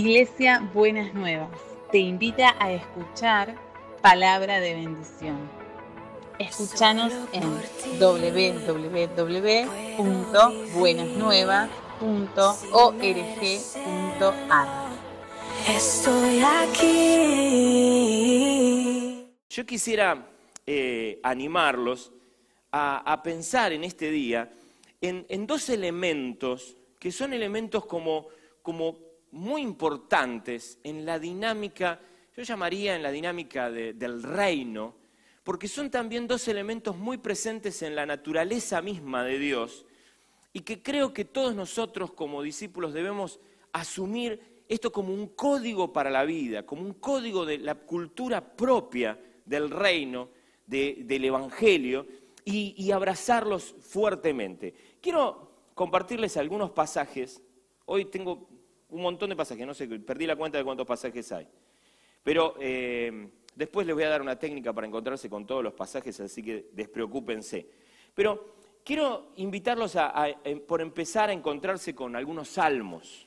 Iglesia Buenas Nuevas te invita a escuchar palabra de bendición. Escúchanos en www.buenasnuevas.org.ar. Estoy aquí. Yo quisiera eh, animarlos a, a pensar en este día en, en dos elementos que son elementos como, como muy importantes en la dinámica, yo llamaría en la dinámica de- del reino, porque son también dos elementos muy presentes en la naturaleza misma de Dios y que creo que todos nosotros como discípulos debemos asumir esto como un código para la vida, como un código de la cultura propia del reino, de- del Evangelio, y abrazarlos fuertemente. Quiero compartirles algunos pasajes. Hoy tengo un montón de pasajes, no sé, perdí la cuenta de cuántos pasajes hay. Pero eh, después les voy a dar una técnica para encontrarse con todos los pasajes, así que despreocúpense. Pero quiero invitarlos a, a- em- por empezar a encontrarse con algunos salmos,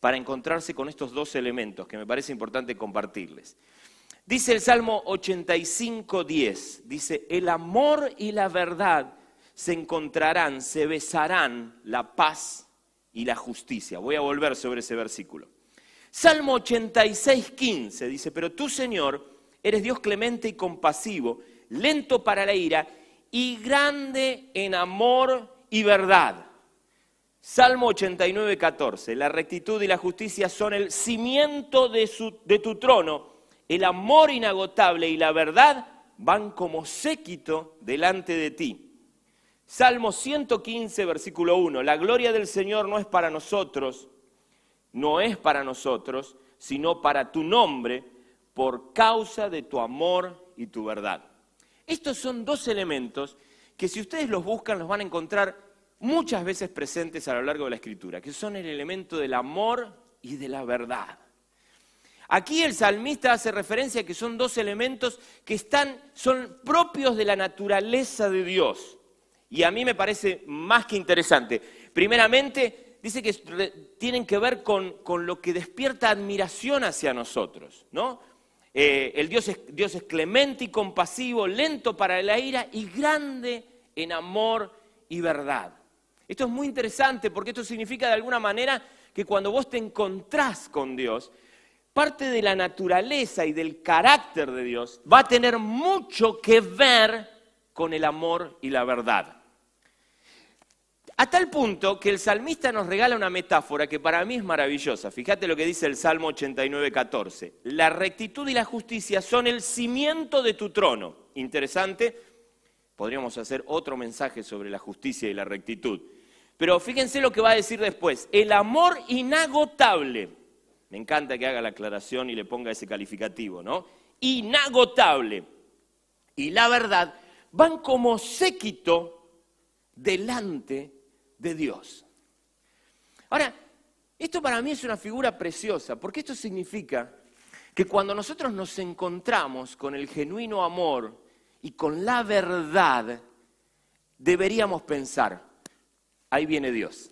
para encontrarse con estos dos elementos que me parece importante compartirles. Dice el Salmo 85.10, dice, el amor y la verdad se encontrarán, se besarán la paz y la justicia. Voy a volver sobre ese versículo. Salmo 86.15 dice, pero tú Señor eres Dios clemente y compasivo, lento para la ira y grande en amor y verdad. Salmo 89, 14. La rectitud y la justicia son el cimiento de, su- de tu trono. El amor inagotable y la verdad van como séquito delante de ti. Salmo 115, versículo 1. La gloria del Señor no es para nosotros, no es para nosotros, sino para tu nombre, por causa de tu amor y tu verdad. Estos son dos elementos que si ustedes los buscan los van a encontrar muchas veces presentes a lo largo de la escritura, que son el elemento del amor y de la verdad. Aquí el salmista hace referencia a que son dos elementos que están, son propios de la naturaleza de Dios. Y a mí me parece más que interesante. Primeramente, dice que tienen que ver con, con lo que despierta admiración hacia nosotros, ¿no? Eh, el Dios es, Dios es clemente y compasivo, lento para la ira y grande en amor y verdad. Esto es muy interesante porque esto significa de alguna manera que cuando vos te encontrás con Dios, parte de la naturaleza y del carácter de Dios va a tener mucho que ver con el amor y la verdad. A tal punto que el salmista nos regala una metáfora que para mí es maravillosa. Fíjate lo que dice el Salmo 89, 14. La rectitud y la justicia son el cimiento de tu trono. Interesante. Podríamos hacer otro mensaje sobre la justicia y la rectitud. Pero fíjense lo que va a decir después. El amor inagotable. Me encanta que haga la aclaración y le ponga ese calificativo, ¿no? Inagotable. Y la verdad van como séquito delante de Dios. Ahora, esto para mí es una figura preciosa, porque esto significa que cuando nosotros nos encontramos con el genuino amor y con la verdad, deberíamos pensar, ahí viene Dios.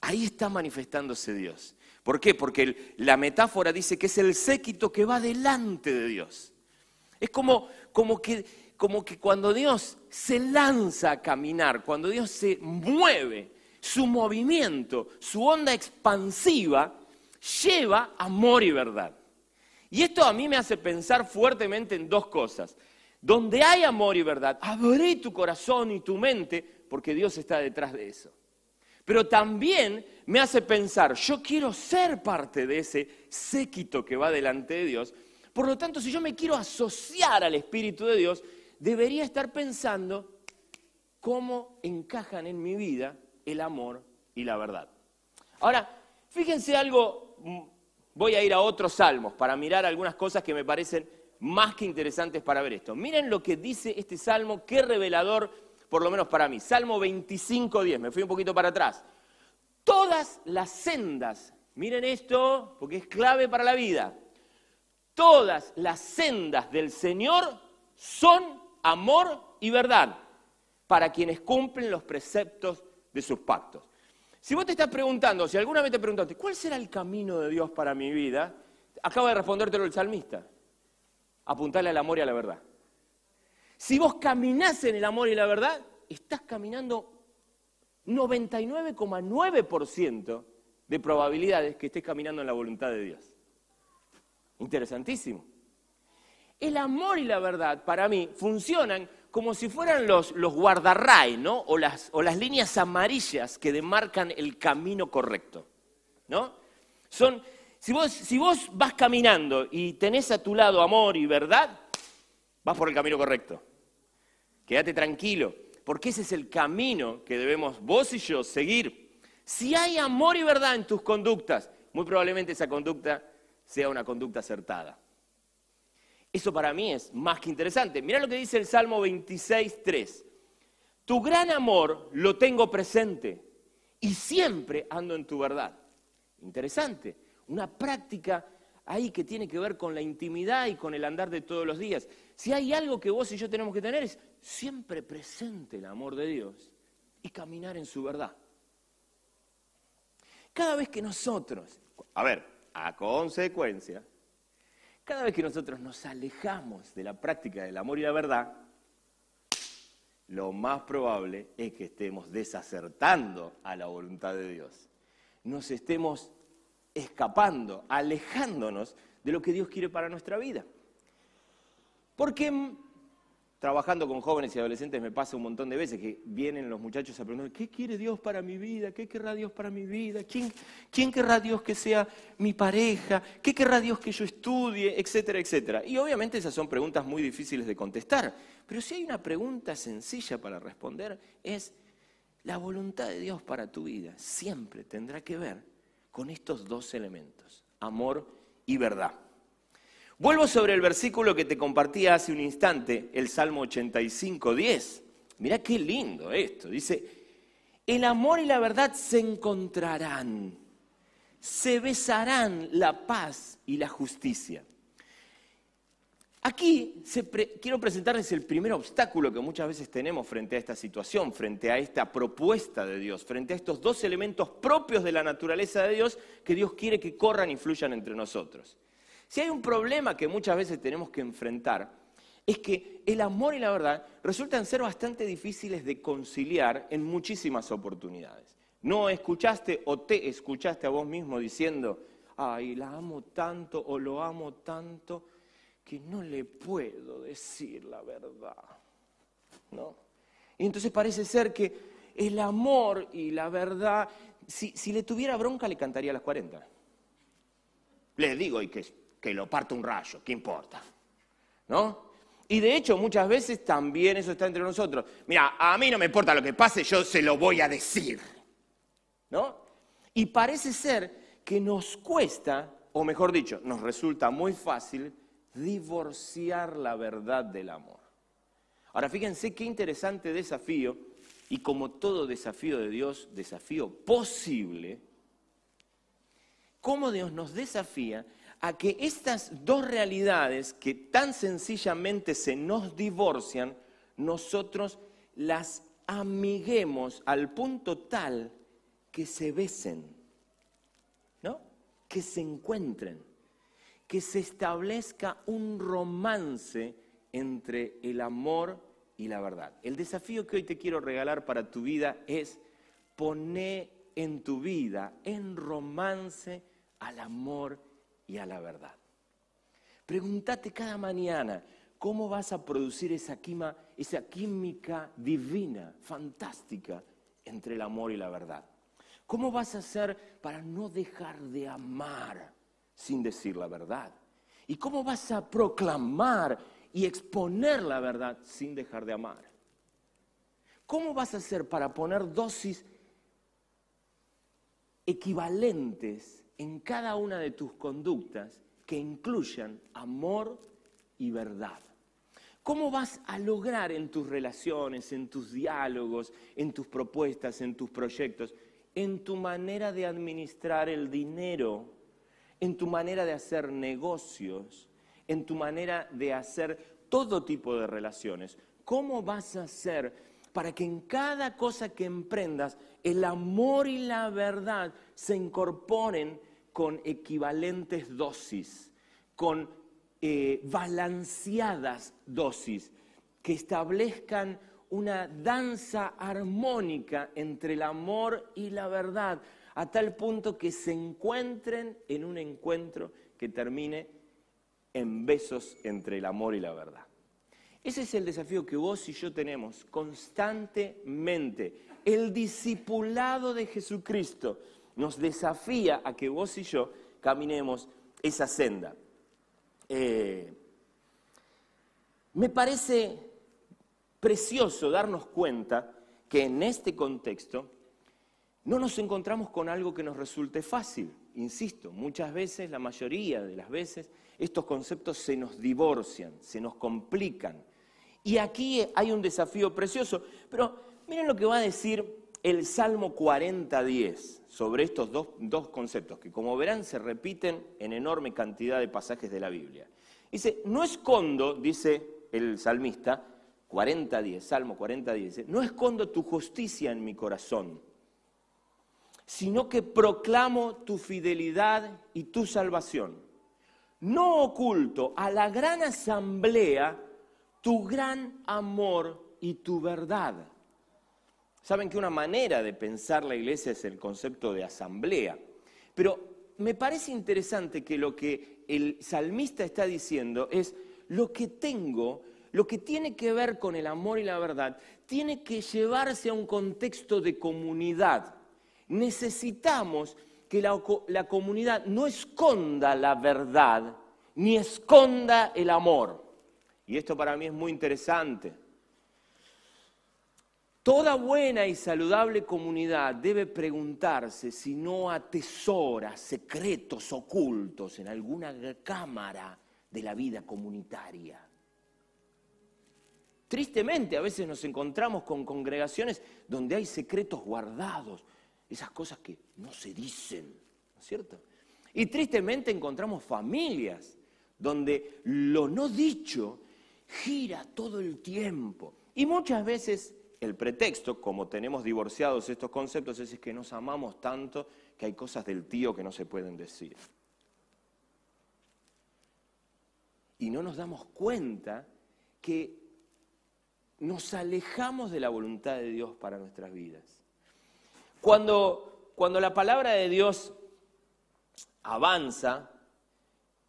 Ahí está manifestándose Dios. ¿Por qué? Porque la metáfora dice que es el séquito que va delante de Dios. Es como, como, que, como que cuando Dios se lanza a caminar, cuando Dios se mueve, su movimiento, su onda expansiva, lleva amor y verdad. Y esto a mí me hace pensar fuertemente en dos cosas. Donde hay amor y verdad, abre tu corazón y tu mente, porque Dios está detrás de eso. Pero también me hace pensar, yo quiero ser parte de ese séquito que va delante de Dios. Por lo tanto, si yo me quiero asociar al Espíritu de Dios, debería estar pensando cómo encajan en mi vida el amor y la verdad. Ahora, fíjense algo, mm, voy a ir a otros salmos para mirar algunas cosas que me parecen más que interesantes para ver esto. Miren lo que dice este salmo, qué revelador, por lo menos para mí. Salmo 25.10, me fui un poquito para atrás. Todas las sendas, miren esto, porque es clave para la vida. Todas las sendas del Señor son amor y verdad para quienes cumplen los preceptos de sus pactos. Si vos te estás preguntando, si alguna vez te preguntaste, ¿cuál será el camino de Dios para mi vida? Acaba de respondértelo el salmista. Apuntarle al amor y a la verdad. Si vos caminás en el amor y la verdad, estás caminando 99,9% de probabilidades que estés caminando en la voluntad de Dios. Interesantísimo. El amor y la verdad, para mí, funcionan como si fueran los, los ¿no? O las, las líneas amarillas que demarcan el camino correcto, ¿no? Son, si vos, si vos vas caminando y tenés a tu lado amor y verdad, vas por el camino correcto. Quédate tranquilo, porque ese es el camino que debemos vos y yo seguir. Si hay amor y verdad en tus conductas, muy probablemente esa conducta sea una conducta acertada. Eso para mí es más que interesante. Mira lo que dice el Salmo 26, 3. Tu gran amor lo tengo presente y siempre ando en tu verdad. Interesante. Una práctica ahí que tiene que ver con la intimidad y con el andar de todos los días. Si hay algo que vos y yo tenemos que tener es siempre presente el amor de Dios y caminar en su verdad. Cada vez que nosotros, a ver, a consecuencia, cada vez que nosotros nos alejamos de la práctica del amor y la verdad, lo más probable es que estemos desacertando a la voluntad de Dios. Nos estemos escapando, alejándonos de lo que Dios quiere para nuestra vida. Porque trabajando con jóvenes y adolescentes me pasa un montón de veces que vienen los muchachos a preguntar, ¿qué quiere Dios para mi vida? ¿Qué querrá Dios para mi vida? ¿Quién, ¿Quién querrá Dios que sea mi pareja? ¿Qué querrá Dios que yo estudie? Etcétera, etcétera. Y obviamente esas son preguntas muy difíciles de contestar. Pero si hay una pregunta sencilla para responder es, la voluntad de Dios para tu vida siempre tendrá que ver con estos dos elementos, amor y verdad. Vuelvo sobre el versículo que te compartía hace un instante, el Salmo 85, 10. Mirá qué lindo esto. Dice, el amor y la verdad se encontrarán, se besarán la paz y la justicia. Aquí quiero presentarles el primer obstáculo que muchas veces tenemos frente a esta situación, frente a esta propuesta de Dios, frente a estos dos elementos propios de la naturaleza de Dios que Dios quiere que corran y fluyan entre nosotros. Si hay un problema que muchas veces tenemos que enfrentar, es que el amor y la verdad resultan ser bastante difíciles de conciliar en muchísimas oportunidades. No escuchaste o te escuchaste a vos mismo diciendo, ay, la amo tanto o lo amo tanto que no le puedo decir la verdad. ¿No? Y entonces parece ser que el amor y la verdad, si, si le tuviera bronca le cantaría a las 40. Les digo y que que lo parte un rayo, ¿qué importa? ¿No? Y de hecho muchas veces también eso está entre nosotros. Mira, a mí no me importa lo que pase, yo se lo voy a decir. ¿No? Y parece ser que nos cuesta, o mejor dicho, nos resulta muy fácil divorciar la verdad del amor. Ahora fíjense qué interesante desafío, y como todo desafío de Dios, desafío posible, cómo Dios nos desafía a que estas dos realidades que tan sencillamente se nos divorcian, nosotros las amiguemos al punto tal que se besen, ¿no? Que se encuentren, que se establezca un romance entre el amor y la verdad. El desafío que hoy te quiero regalar para tu vida es poner en tu vida en romance al amor y a la verdad. Pregúntate cada mañana cómo vas a producir esa, esa química divina, fantástica, entre el amor y la verdad. ¿Cómo vas a hacer para no dejar de amar sin decir la verdad? ¿Y cómo vas a proclamar y exponer la verdad sin dejar de amar? ¿Cómo vas a hacer para poner dosis equivalentes en cada una de tus conductas que incluyan amor y verdad. ¿Cómo vas a lograr en tus relaciones, en tus diálogos, en tus propuestas, en tus proyectos, en tu manera de administrar el dinero, en tu manera de hacer negocios, en tu manera de hacer todo tipo de relaciones? ¿Cómo vas a hacer para que en cada cosa que emprendas, el amor y la verdad se incorporen con equivalentes dosis, con eh, balanceadas dosis, que establezcan una danza armónica entre el amor y la verdad, a tal punto que se encuentren en un encuentro que termine en besos entre el amor y la verdad. Ese es el desafío que vos y yo tenemos constantemente. El discipulado de Jesucristo nos desafía a que vos y yo caminemos esa senda. Eh, me parece precioso darnos cuenta que en este contexto no nos encontramos con algo que nos resulte fácil. Insisto, muchas veces, la mayoría de las veces, estos conceptos se nos divorcian, se nos complican. Y aquí hay un desafío precioso. Pero miren lo que va a decir el Salmo 40.10 sobre estos dos, dos, conceptos, que como verán se repiten en enorme cantidad de pasajes de la Biblia. Dice, no escondo, dice el salmista, 40.10, Salmo 40.10, no escondo tu justicia en mi corazón, sino que proclamo tu fidelidad y tu salvación. No oculto a la gran asamblea tu gran amor y tu verdad. Saben que una manera de pensar la iglesia es el concepto de asamblea, pero me parece interesante que lo que el salmista está diciendo es lo que tengo, lo que tiene que ver con el amor y la verdad, tiene que llevarse a un contexto de comunidad. Necesitamos que la, comunidad no esconda la verdad ni esconda el amor. Y esto para mí es muy interesante. Toda buena y saludable comunidad debe preguntarse si no atesora secretos ocultos en alguna cámara de la vida comunitaria. Tristemente a veces nos encontramos con congregaciones donde hay secretos guardados, esas cosas que no se dicen, ¿no es cierto? Y tristemente encontramos familias donde lo no dicho gira todo el tiempo. Y muchas veces el pretexto, como tenemos divorciados estos conceptos, es que nos amamos tanto que hay cosas del tío que no se pueden decir. Y no nos damos cuenta que nos alejamos de la voluntad de Dios para nuestras vidas. Cuando, cuando la palabra de Dios avanza,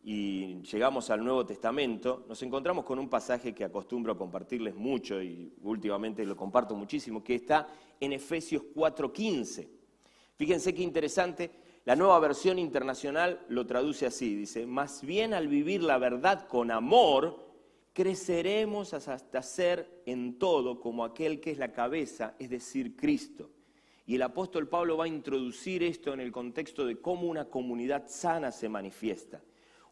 y llegamos al Nuevo Testamento, nos encontramos con un pasaje que acostumbro a compartirles mucho y últimamente lo comparto muchísimo, que está en Efesios 4:15. Fíjense qué interesante, la nueva versión internacional lo traduce así, dice, más bien al vivir la verdad con amor, creceremos hasta ser en todo como aquel que es la cabeza, es decir, Cristo. Y el apóstol Pablo va a introducir esto en el contexto de cómo una comunidad sana se manifiesta.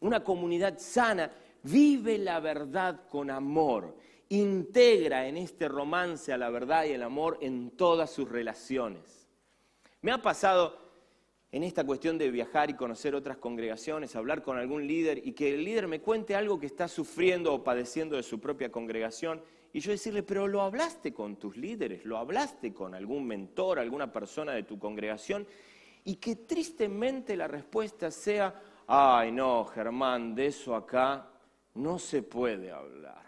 Una comunidad sana vive la verdad con amor, integra en este romance a la verdad y el amor en todas sus relaciones. Me ha pasado en esta cuestión de viajar y conocer otras congregaciones, hablar con algún líder y que el líder me cuente algo que está sufriendo o padeciendo de su propia congregación y yo decirle, pero lo hablaste con tus líderes, lo hablaste con algún mentor, alguna persona de tu congregación y que tristemente la respuesta sea, ay no, Germán, de eso acá no se puede hablar.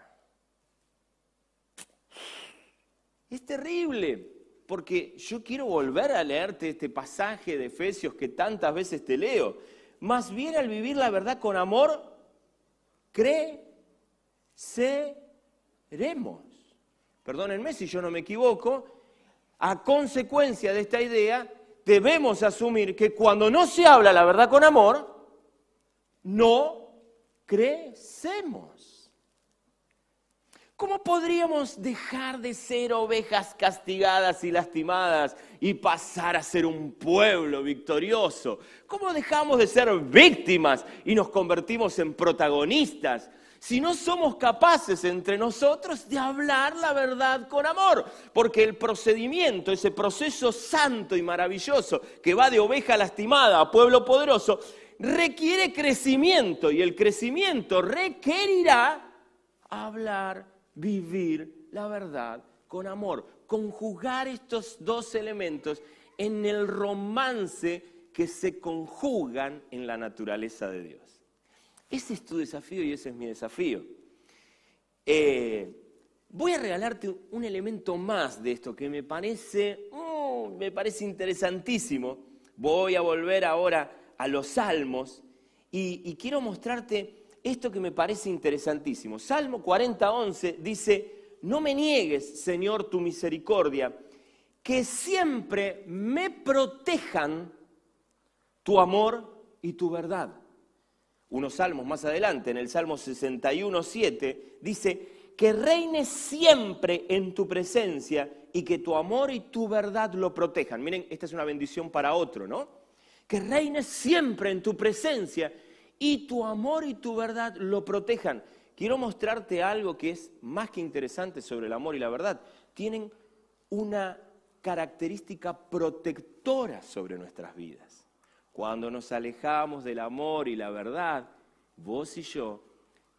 Es terrible, porque yo quiero volver a leerte este pasaje de Efesios que tantas veces te leo. Más bien al vivir la verdad con amor, creceremos. Perdónenme si yo no me equivoco, a consecuencia de esta idea, debemos asumir que cuando no se habla la verdad con amor, no crecemos. ¿Cómo podríamos dejar de ser ovejas castigadas y lastimadas y pasar a ser un pueblo victorioso? ¿Cómo dejamos de ser víctimas y nos convertimos en protagonistas si no somos capaces entre nosotros de hablar la verdad con amor? Porque el procedimiento, ese proceso santo y maravilloso que va de oveja lastimada a pueblo poderoso, requiere crecimiento y el crecimiento requerirá hablar, vivir la verdad con amor. conjugar estos dos elementos en el romance que se conjugan en la naturaleza de Dios. Ese es tu desafío y ese es mi desafío. Eh, voy a regalarte un elemento más de esto que me parece, uh, me parece interesantísimo. Voy a volver ahora a los salmos y, quiero mostrarte esto que me parece interesantísimo. Salmo 40, 11 dice, no me niegues, Señor, tu misericordia, que siempre me protejan tu amor y tu verdad. Unos salmos más adelante, en el Salmo 61, 7, dice, que reine siempre en tu presencia y que tu amor y tu verdad lo protejan. Miren, esta es una bendición para otro, ¿no? Que reine siempre en tu presencia y tu amor y tu verdad lo protejan. Quiero mostrarte algo que es más que interesante sobre el amor y la verdad. Tienen una característica protectora sobre nuestras vidas. Cuando nos alejamos del amor y la verdad, vos y yo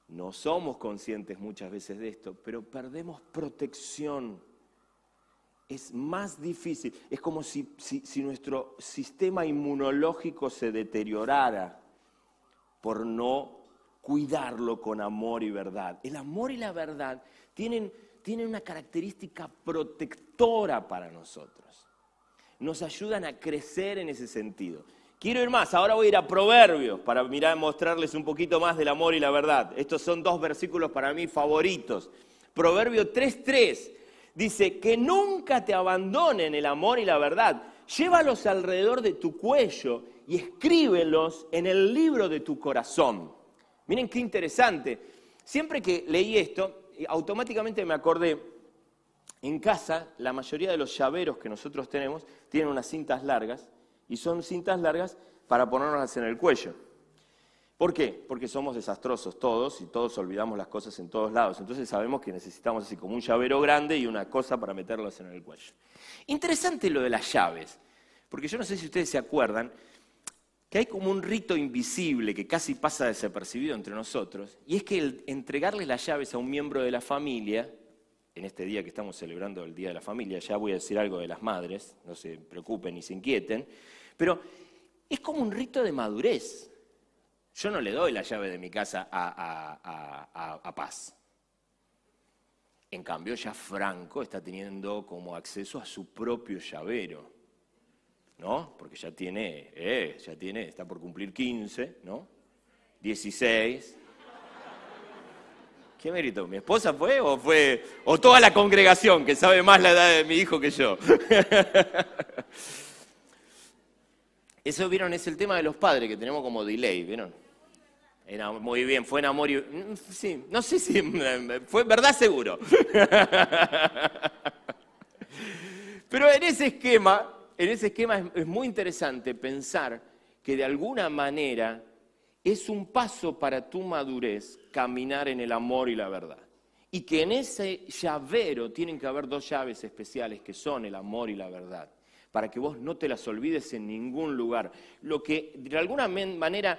no somos conscientes muchas veces de esto, pero perdemos protección. Es más difícil. Es como si, nuestro sistema inmunológico se deteriorara por no cuidarlo con amor y verdad. El amor y la verdad tienen, tienen una característica protectora para nosotros. Nos ayudan a crecer en ese sentido. Quiero ir más, ahora voy a ir a Proverbios para mirar, mostrarles un poquito más del amor y la verdad. Estos son dos versículos para mí favoritos. Proverbio 3.3 dice, que nunca te abandonen el amor y la verdad. Llévalos alrededor de tu cuello y escríbelos en el libro de tu corazón. Miren qué interesante. Siempre que leí esto, automáticamente me acordé, en casa la mayoría de los llaveros que nosotros tenemos tienen unas cintas largas y son cintas largas para ponernos en el cuello. ¿Por qué? Porque somos desastrosos todos y todos olvidamos las cosas en todos lados. Entonces sabemos que necesitamos así como un llavero grande y una cosa para meterlas en el cuello. Interesante lo de las llaves, porque yo no sé si ustedes se acuerdan que hay como un rito invisible que casi pasa desapercibido entre nosotros, y es que el entregarle las llaves a un miembro de la familia, en este día que estamos celebrando el Día de la Familia, ya voy a decir algo de las madres, no se preocupen ni se inquieten, pero es como un rito de madurez. Yo no le doy la llave de mi casa a, Paz. En cambio, ya Franco está teniendo como acceso a su propio llavero, ¿no? Porque ya tiene, eh, ya tiene, está por cumplir 15, ¿no? 16. ¿Qué mérito? ¿Mi esposa fue o fue o toda la congregación que sabe más la edad de mi hijo que yo? Eso, ¿vieron? Es el tema de los padres que tenemos como delay, ¿vieron? Muy bien, fue en amor y... Mm, sí, no sé si... Fue verdad seguro. Pero en ese esquema, en ese esquema es muy interesante pensar que de alguna manera es un paso para tu madurez caminar en el amor y la verdad. Y que en ese llavero tienen que haber dos llaves especiales que son el amor y la verdad para que vos no te las olvides en ningún lugar. Lo que de alguna manera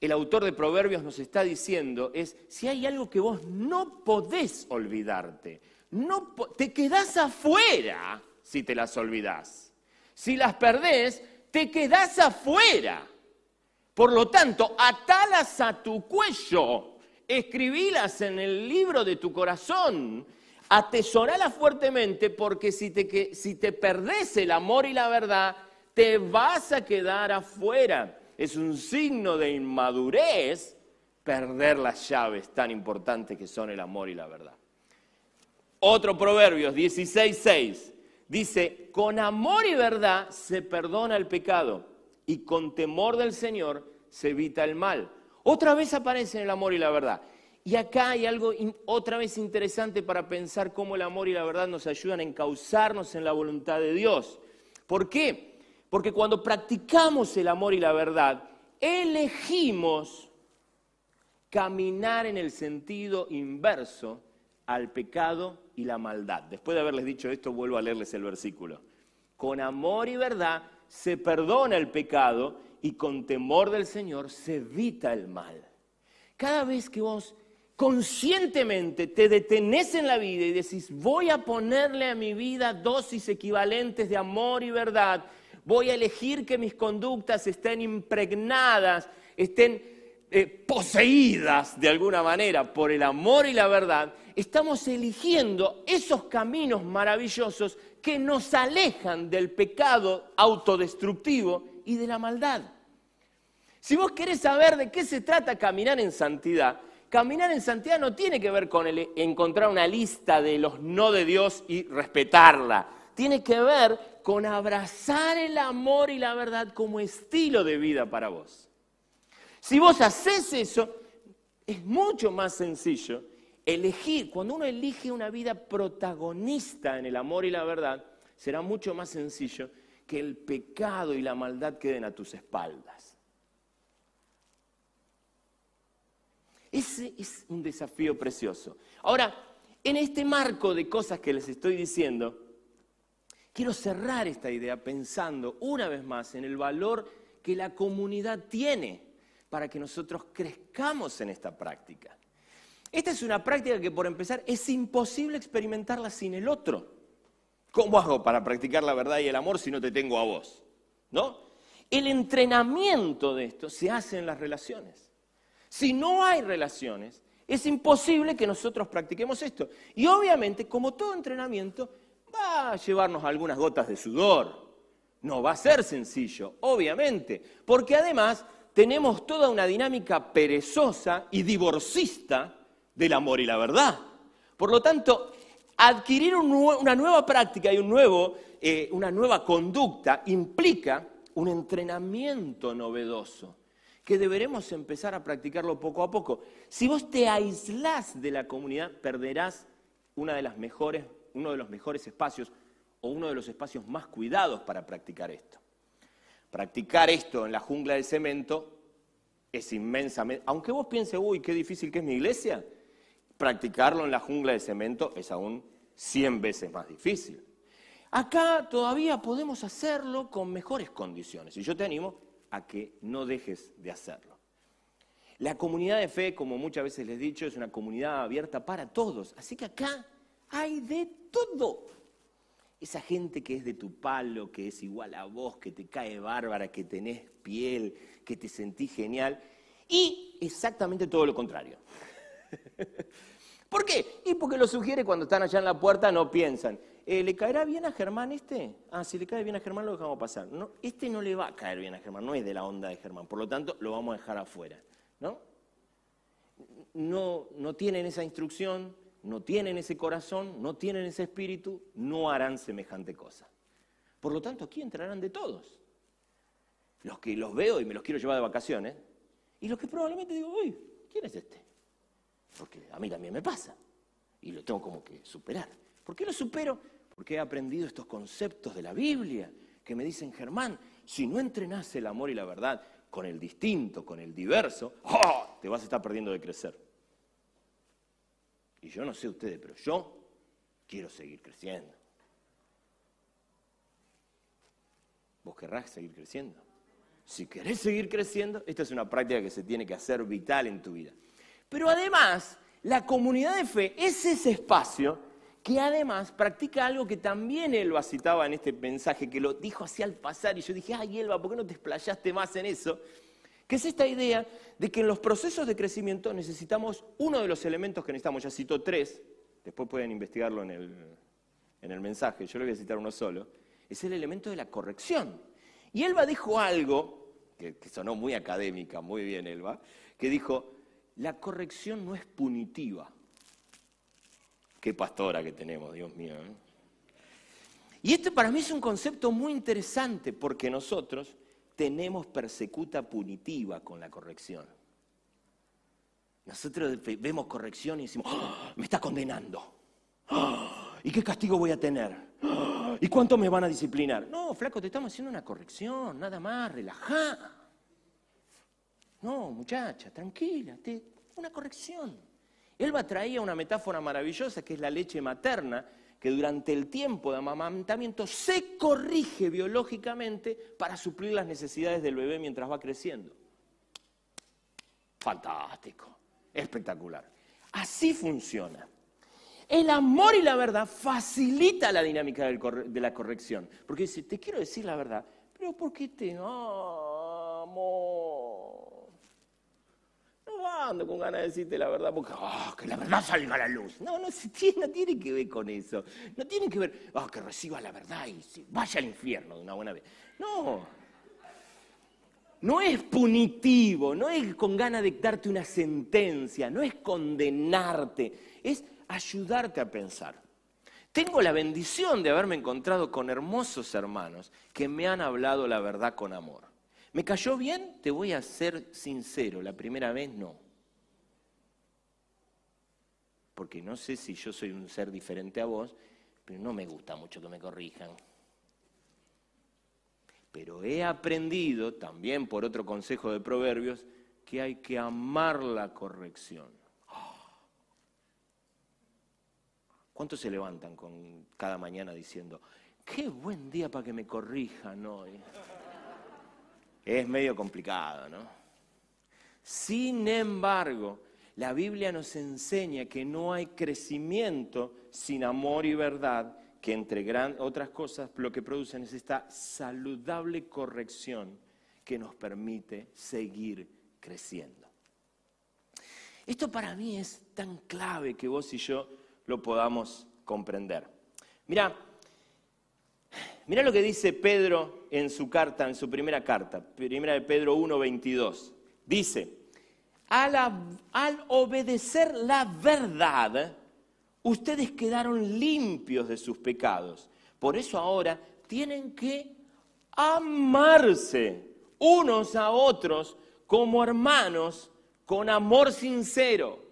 el autor de Proverbios nos está diciendo es, si hay algo que vos no podés olvidarte, no te quedás afuera si te las olvidás. Si las perdés, te quedás afuera. Por lo tanto, atalas a tu cuello, escribílas en el libro de tu corazón atesorala fuertemente porque si te, si te perdés el amor y la verdad, te vas a quedar afuera. Es un signo de inmadurez perder las llaves tan importantes que son el amor y la verdad. Otro Proverbios 16:6 dice, con amor y verdad se perdona el pecado y con temor del Señor se evita el mal. Otra vez aparece el amor y la verdad. Y acá hay algo otra vez interesante para pensar cómo el amor y la verdad nos ayudan a encauzarnos en la voluntad de Dios. ¿Por qué? Porque cuando practicamos el amor y la verdad, elegimos caminar en el sentido inverso al pecado y la maldad. Después de haberles dicho esto, vuelvo a leerles el versículo. Con amor y verdad se perdona el pecado y con temor del Señor se evita el mal. Cada vez que vos conscientemente te detenés en la vida y decís, voy a ponerle a mi vida dosis equivalentes de amor y verdad, voy a elegir que mis conductas estén impregnadas, estén eh, poseídas de alguna manera por el amor y la verdad, estamos eligiendo esos caminos maravillosos que nos alejan del pecado autodestructivo y de la maldad. Si vos querés saber de qué se trata caminar en santidad, caminar en santidad no tiene que ver con el encontrar una lista de los no de Dios y respetarla. Tiene que ver con abrazar el amor y la verdad como estilo de vida para vos. Si vos haces eso, es mucho más sencillo elegir, cuando uno elige una vida protagonista en el amor y la verdad, será mucho más sencillo que el pecado y la maldad queden a tus espaldas. Ese es un desafío precioso. Ahora, en este marco de cosas que les estoy diciendo, quiero cerrar esta idea pensando una vez más en el valor que la comunidad tiene para que nosotros crezcamos en esta práctica. Esta es una práctica que por empezar es imposible experimentarla sin el otro. ¿Cómo hago para practicar la verdad y el amor si no te tengo a vos? ¿No? El entrenamiento de esto se hace en las relaciones. Si no hay relaciones, es imposible que nosotros practiquemos esto. Y obviamente, como todo entrenamiento, va a llevarnos algunas gotas de sudor. No va a ser sencillo, obviamente, porque además tenemos toda una dinámica perezosa y divorcista del amor y la verdad. Por lo tanto, adquirir una nueva práctica y un nuevo, eh, una nueva conducta implica un entrenamiento novedoso que deberemos empezar a practicarlo poco a poco. Si vos te aislás de la comunidad, perderás una de las mejores, uno de los mejores espacios o uno de los espacios más cuidados para practicar esto. Practicar esto en la jungla de cemento es inmensamente... Aunque vos pienses, uy, qué difícil que es mi iglesia, practicarlo en la jungla de cemento es aún 100 veces más difícil. Acá todavía podemos hacerlo con mejores condiciones y yo te animo a que no dejes de hacerlo. La comunidad de fe, como muchas veces les he dicho, es una comunidad abierta para todos, así que acá hay de todo. Esa gente que es de tu palo, que es igual a vos, que te cae bárbara, que tenés piel, que te sentís genial, y exactamente todo lo contrario. ¿Por qué? Y porque lo sugiere cuando están allá en la puerta, no piensan. Eh, ¿Le caerá bien a Germán este? Ah, si le cae bien a Germán lo dejamos pasar. No, este no le va a caer bien a Germán, no es de la onda de Germán, por lo tanto lo vamos a dejar afuera. ¿No? No, no tienen esa instrucción, no tienen ese corazón, no tienen ese espíritu, no harán semejante cosa. Por lo tanto, aquí entrarán de todos. Los que los veo y me los quiero llevar de vacaciones, y los que probablemente digo, uy, ¿quién es este? Porque a mí también me pasa. Y lo tengo como que superar. ¿Por qué lo supero? Porque he aprendido estos conceptos de la Biblia que me dicen, Germán, si no entrenás el amor y la verdad con el distinto, con el diverso, ¡oh! te vas a estar perdiendo de crecer. Y yo no sé ustedes, pero yo quiero seguir creciendo. ¿Vos querrás seguir creciendo? Si querés seguir creciendo, esta es una práctica que se tiene que hacer vital en tu vida. Pero además, la comunidad de fe es ese espacio que además practica algo que también Elba citaba en este mensaje, que lo dijo así al pasar, y yo dije, ay Elba, ¿por qué no te explayaste más en eso? Que es esta idea de que en los procesos de crecimiento necesitamos uno de los elementos que necesitamos, ya cito tres, después pueden investigarlo en el, en el mensaje, yo le voy a citar uno solo, es el elemento de la corrección. Y Elba dijo algo, que, sonó muy académica, muy bien Elba, que dijo, la corrección no es punitiva. Qué pastora que tenemos, Dios mío. ¿eh? Y este para mí es un concepto muy interesante porque nosotros tenemos persecuta punitiva con la corrección. Nosotros vemos corrección y decimos, ¡Ah! me está condenando. ¡Ah! ¿Y qué castigo voy a tener? ¡Ah! ¿Y cuánto me van a disciplinar? No, flaco, te estamos haciendo una corrección, nada más, relajá. No, muchacha, tranquila, una corrección. Elba traía una metáfora maravillosa que es la leche materna, que durante el tiempo de amamantamiento se corrige biológicamente para suplir las necesidades del bebé mientras va creciendo. Fantástico, espectacular. Así funciona. El amor y la verdad facilita la dinámica de la corrección. Porque dice, te quiero decir la verdad, pero ¿por qué te amo? Con ganas de decirte la verdad porque ah, que la verdad salga a la luz. No, no, no tiene que ver con eso. No tiene que ver, ah, que reciba la verdad y vaya al infierno de una buena vez. No. No es punitivo, no es con ganas de darte una sentencia, no es condenarte, es ayudarte a pensar. Tengo la bendición de haberme encontrado con hermosos hermanos que me han hablado la verdad con amor. ¿Me cayó bien? Te voy a ser sincero, la primera vez no. Porque no sé si yo soy un ser diferente a vos, pero no me gusta mucho que me corrijan. Pero he aprendido, también por otro consejo de Proverbios, que hay que amar la corrección. ¿Cuántos se levantan con cada mañana diciendo, qué buen día para que me corrijan hoy? Es medio complicado, ¿no? Sin embargo, la Biblia nos enseña que no hay crecimiento sin amor y verdad, que entre otras cosas lo que producen es esta saludable corrección que nos permite seguir creciendo. Esto para mí es tan clave que vos y yo lo podamos comprender. Mira, mira lo que dice Pedro en su carta, en su primera carta, primera de Pedro 1:22. Dice, al, obedecer la verdad, ustedes quedaron limpios de sus pecados. Por eso ahora tienen que amarse unos a otros como hermanos con amor sincero.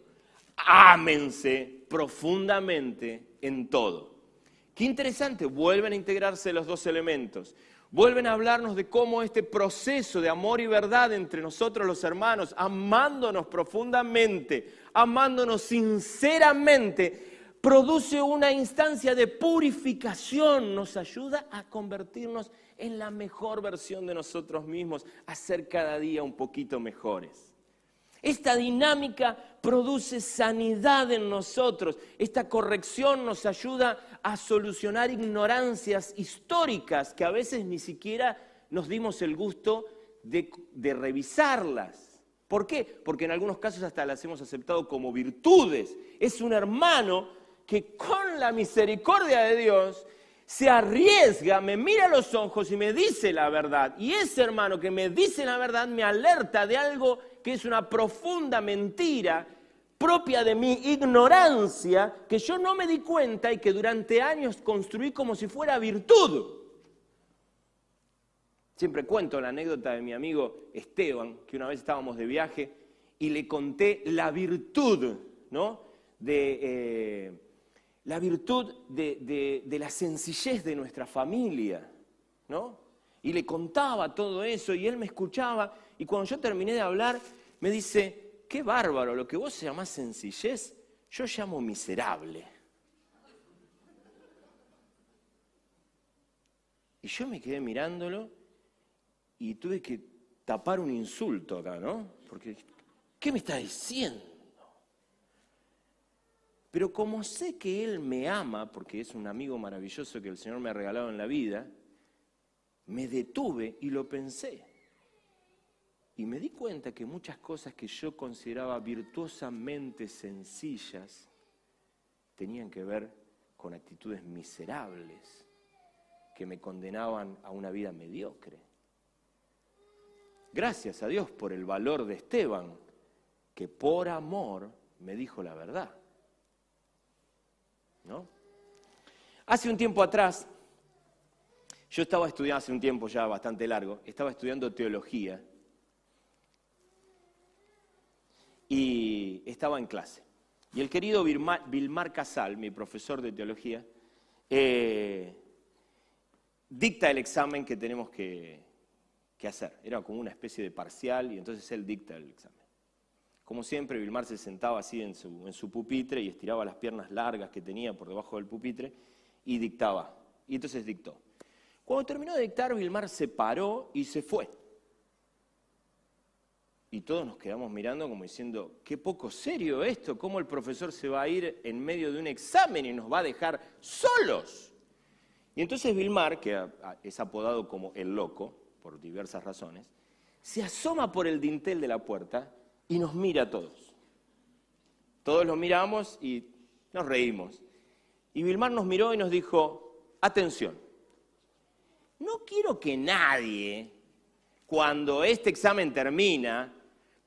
Ámense profundamente en todo. Qué interesante, vuelven a integrarse los dos elementos. Vuelven a hablarnos de cómo este proceso de amor y verdad entre nosotros los hermanos, amándonos profundamente, amándonos sinceramente, produce una instancia de purificación, nos ayuda a convertirnos en la mejor versión de nosotros mismos, a ser cada día un poquito mejores. Esta dinámica produce sanidad en nosotros. Esta corrección nos ayuda a solucionar ignorancias históricas que a veces ni siquiera nos dimos el gusto de, revisarlas. ¿Por qué? Porque en algunos casos hasta las hemos aceptado como virtudes. Es un hermano que con la misericordia de Dios se arriesga, me mira a los ojos y me dice la verdad. Y ese hermano que me dice la verdad me alerta de algo que es una profunda mentira propia de mi ignorancia que yo no me di cuenta y que durante años construí como si fuera virtud. Siempre cuento la anécdota de mi amigo Esteban, que una vez estábamos de viaje y le conté la virtud, ¿no? De, eh, la virtud de, de- de la sencillez de nuestra familia, ¿no? Y le contaba todo eso y él me escuchaba y cuando yo terminé de hablar me dice, qué bárbaro, lo que vos llamás sencillez, yo llamo miserable. Y yo me quedé mirándolo y tuve que tapar un insulto acá, ¿no? Porque, ¿qué me está diciendo? Pero como sé que Él me ama, porque es un amigo maravilloso que el Señor me ha regalado en la vida, me detuve y lo pensé. Y me di cuenta que muchas cosas que yo consideraba virtuosamente sencillas tenían que ver con actitudes miserables que me condenaban a una vida mediocre. Gracias a Dios por el valor de Esteban, que por amor me dijo la verdad. ¿No? Hace un tiempo atrás, yo estaba estudiando, hace un tiempo ya bastante largo, estaba estudiando teología y estaba en clase. Y el querido Vilmar, Casal, mi profesor de teología, eh, dicta el examen que tenemos que, que hacer. Era como una especie de parcial y entonces él dicta el examen. Como siempre, Vilmar se sentaba así en su, en su pupitre y estiraba las piernas largas que tenía por debajo del pupitre y dictaba. Y entonces dictó. Cuando terminó de dictar, Vilmar se paró y se fue. Y todos nos quedamos mirando como diciendo, qué poco serio esto, cómo el profesor se va a ir en medio de un examen y nos va a dejar solos. Y entonces Vilmar, que es apodado como el loco, por diversas razones, se asoma por el dintel de la puerta y nos mira a todos. Todos lo miramos y nos reímos. Y Vilmar nos miró y nos dijo, atención, no quiero que nadie, cuando este examen termina,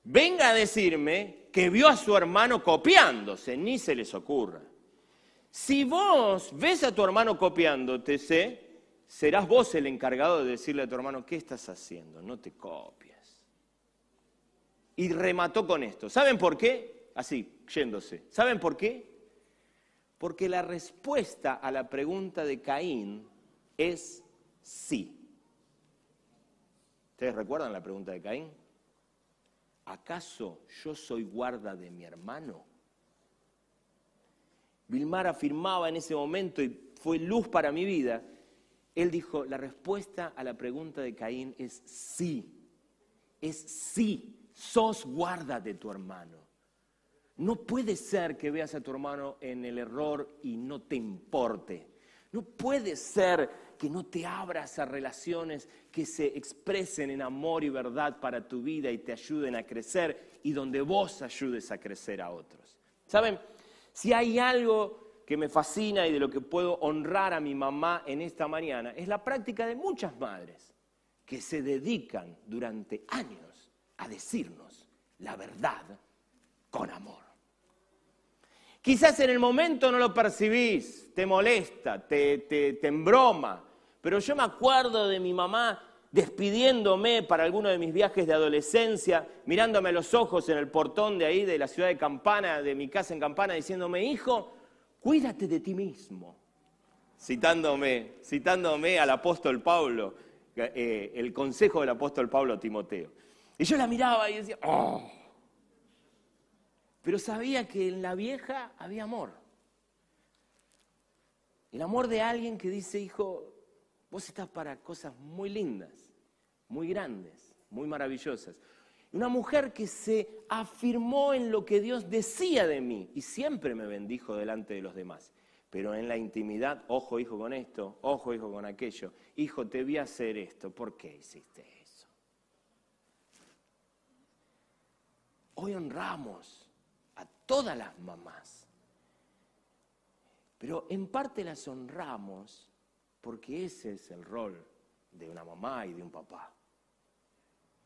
venga a decirme que vio a su hermano copiándose, ni se les ocurra. Si vos ves a tu hermano copiándote, serás vos el encargado de decirle a tu hermano, ¿qué estás haciendo? No te copies. Y remató con esto. ¿Saben por qué? Así, yéndose. ¿Saben por qué? Porque la respuesta a la pregunta de Caín es sí. ¿Ustedes recuerdan la pregunta de Caín? ¿Acaso yo soy guarda de mi hermano? Vilmar afirmaba en ese momento, y fue luz para mi vida, él dijo, la respuesta a la pregunta de Caín es sí, es sí, sos guarda de tu hermano. No puede ser que veas a tu hermano en el error y no te importe. No puede ser que no te abras a relaciones que se expresen en amor y verdad para tu vida y te ayuden a crecer y donde vos ayudes a crecer a otros. ¿Saben? Si hay algo que me fascina y de lo que puedo honrar a mi mamá en esta mañana, es la práctica de muchas madres que se dedican durante años a decirnos la verdad con amor. Quizás en el momento no lo percibís, te molesta, te, te, embroma, pero yo me acuerdo de mi mamá despidiéndome para alguno de mis viajes de adolescencia, mirándome a los ojos en el portón de ahí, de la ciudad de Campana, de mi casa en Campana, diciéndome, hijo, cuídate de ti mismo. Citándome, citándome al apóstol Pablo, eh, el consejo del apóstol Pablo Timoteo. Y yo la miraba y decía, oh, pero sabía que en la vieja había amor. El amor de alguien que dice, hijo, vos estás para cosas muy lindas, muy grandes, muy maravillosas. Una mujer que se afirmó en lo que Dios decía de mí y siempre me bendijo delante de los demás. Pero en la intimidad, ojo hijo con esto, ojo hijo con aquello, hijo te vi hacer esto, ¿por qué hiciste eso? Hoy honramos todas las mamás. Pero en parte las honramos porque ese es el rol de una mamá y de un papá.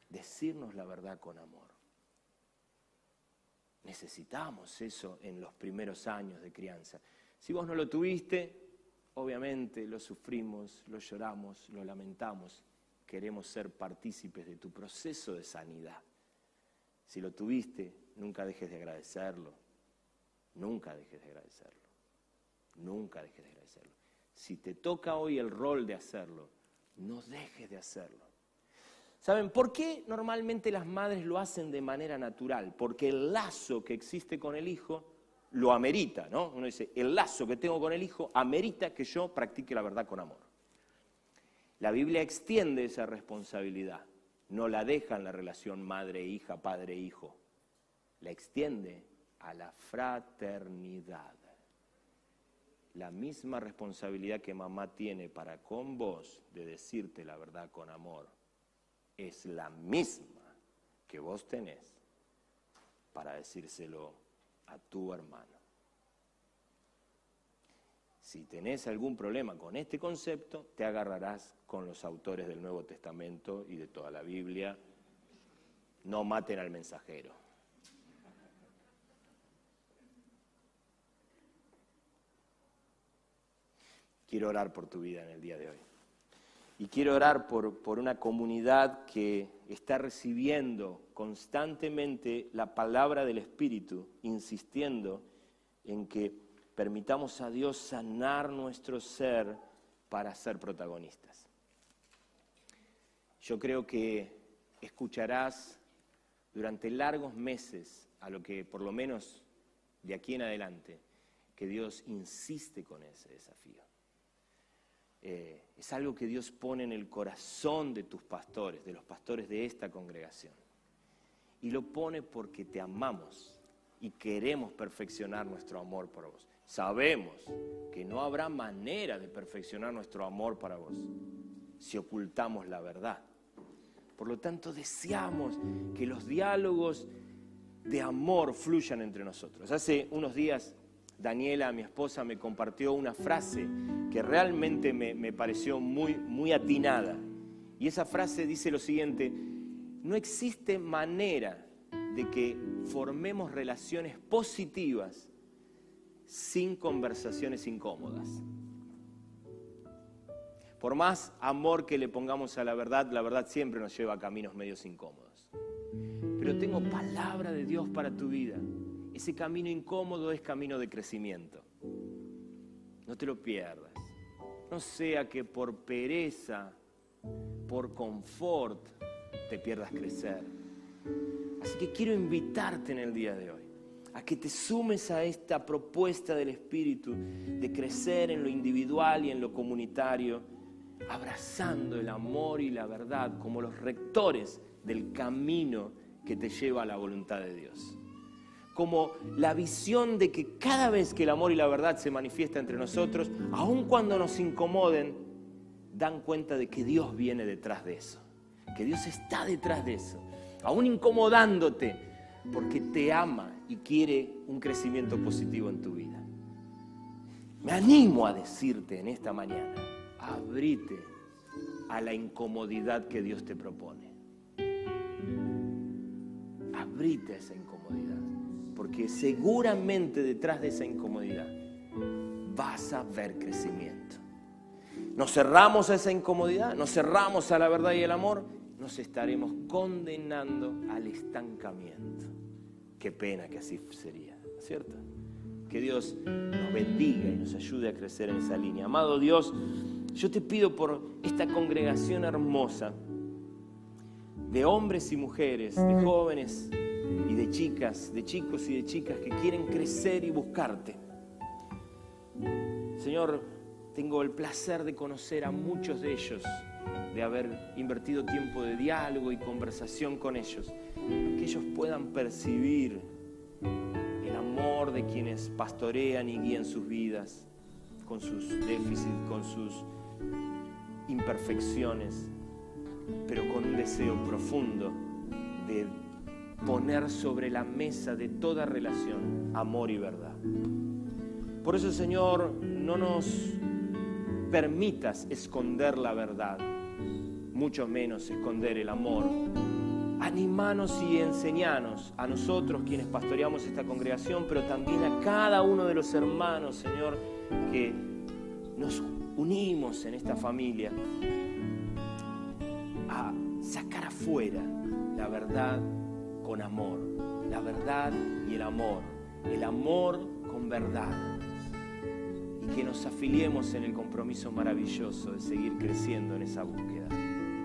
Decirnos la verdad con amor. Necesitamos eso en los primeros años de crianza. Si vos no lo tuviste, obviamente lo sufrimos, lo lloramos, lo lamentamos. Queremos ser partícipes de tu proceso de sanidad. Si lo tuviste, nunca dejes de agradecerlo. Nunca dejes de agradecerlo. Nunca dejes de agradecerlo. Si te toca hoy el rol de hacerlo, no dejes de hacerlo. ¿Saben por qué normalmente las madres lo hacen de manera natural? Porque el lazo que existe con el hijo lo amerita, ¿no? Uno dice, el lazo que tengo con el hijo amerita que yo practique la verdad con amor. La Biblia extiende esa responsabilidad, no la deja en la relación madre-hija, padre-hijo la extiende a la fraternidad. La misma responsabilidad que mamá tiene para con vos de decirte la verdad con amor es la misma que vos tenés para decírselo a tu hermano. Si tenés algún problema con este concepto, te agarrarás con los autores del Nuevo Testamento y de toda la Biblia. No maten al mensajero. Quiero orar por tu vida en el día de hoy. Y quiero orar por, por una comunidad que está recibiendo constantemente la palabra del Espíritu, insistiendo en que permitamos a Dios sanar nuestro ser para ser protagonistas. Yo creo que escucharás durante largos meses, a lo que por lo menos de aquí en adelante, que Dios insiste con ese desafío. Eh, es algo que Dios pone en el corazón de tus pastores, de los pastores de esta congregación. y lo pone porque te amamos y queremos perfeccionar nuestro amor por vos. Sabemos que no habrá manera de perfeccionar nuestro amor para vos si ocultamos la verdad. Por lo tanto, deseamos que los diálogos de amor fluyan entre nosotros. Hace unos días, Daniela, mi esposa, me compartió una frase que realmente me, pareció muy, muy atinada. Y esa frase dice lo siguiente, no existe manera de que formemos relaciones positivas sin conversaciones incómodas. Por más amor que le pongamos a la verdad, la verdad siempre nos lleva a caminos medios incómodos. Pero tengo palabra de Dios para tu vida. Ese camino incómodo es camino de crecimiento. No te lo pierdas. No sea que por pereza, por confort, te pierdas crecer. Así que quiero invitarte en el día de hoy a que te sumes a esta propuesta del Espíritu de crecer en lo individual y en lo comunitario abrazando el amor y la verdad como los rectores del camino que te lleva a la voluntad de Dios. Como la visión de que cada vez que el amor y la verdad se manifiesta entre nosotros, aun cuando nos incomoden, dan cuenta de que Dios viene detrás de eso, que Dios está detrás de eso, aún incomodándote, porque te ama y quiere un crecimiento positivo en tu vida. Me animo a decirte en esta mañana, abrite a la incomodidad que Dios te propone. Abrite a esa incomodidad, porque seguramente detrás de esa incomodidad vas a ver crecimiento. Nos cerramos a esa incomodidad, nos cerramos a la verdad y el amor, nos estaremos condenando al estancamiento. Qué pena que así sería, ¿cierto? Que Dios nos bendiga y nos ayude a crecer en esa línea. Amado Dios, yo te pido por esta congregación hermosa de hombres y mujeres, de jóvenes y de chicas, de chicos y de chicas que quieren crecer y buscarte. Señor, tengo el placer de conocer a muchos de ellos, de haber invertido tiempo de diálogo y conversación con ellos, que ellos puedan percibir el amor de quienes pastorean y guían sus vidas, con sus déficits, con sus imperfecciones, pero con un deseo profundo de poner sobre la mesa de toda relación amor y verdad. Por eso, Señor, no nos permitas esconder la verdad, mucho menos esconder el amor. Animanos y enseñanos a nosotros quienes pastoreamos esta congregación, pero también a cada uno de los hermanos, Señor, que nos unimos en esta familia a sacar afuera la verdad con amor, la verdad y el amor, el amor con verdad. Y que nos afiliemos en el compromiso maravilloso de seguir creciendo en esa búsqueda.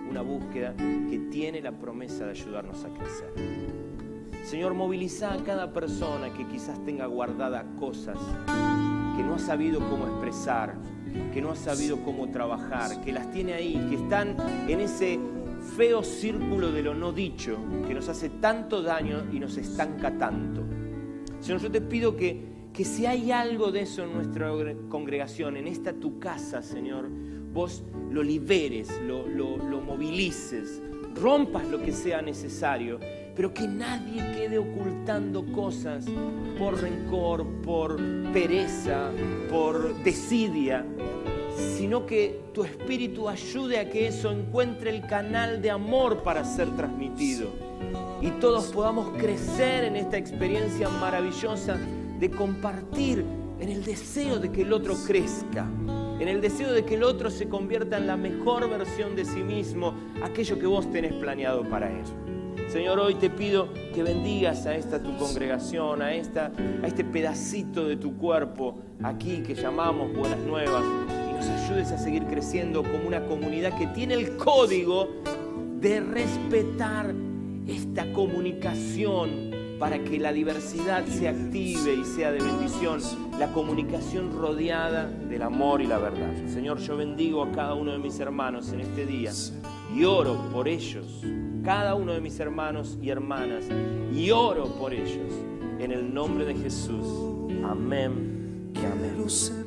Una búsqueda que tiene la promesa de ayudarnos a crecer. Señor, moviliza a cada persona que quizás tenga guardada cosas que no ha sabido cómo expresar, que no ha sabido cómo trabajar, que las tiene ahí, que están en ese feo círculo de lo no dicho que nos hace tanto daño y nos estanca tanto. Señor, yo te pido que, que si hay algo de eso en nuestra congregación, en esta tu casa, Señor, vos lo liberes, lo, lo, lo movilices, rompas lo que sea necesario, pero que nadie quede ocultando cosas por rencor, por pereza, por desidia, sino que tu espíritu ayude a que eso encuentre el canal de amor para ser transmitido y todos podamos crecer en esta experiencia maravillosa de compartir en el deseo de que el otro crezca, en el deseo de que el otro se convierta en la mejor versión de sí mismo, aquello que vos tenés planeado para él. Señor, hoy te pido que bendigas a esta tu congregación, a, esta, a este pedacito de tu cuerpo aquí que llamamos Buenas Nuevas nos ayudes a seguir creciendo como una comunidad que tiene el código de respetar esta comunicación para que la diversidad se active y sea de bendición, la comunicación rodeada del amor y la verdad. Señor, yo bendigo a cada uno de mis hermanos en este día y oro por ellos, cada uno de mis hermanos y hermanas, y oro por ellos en el nombre de Jesús. Amén y amén.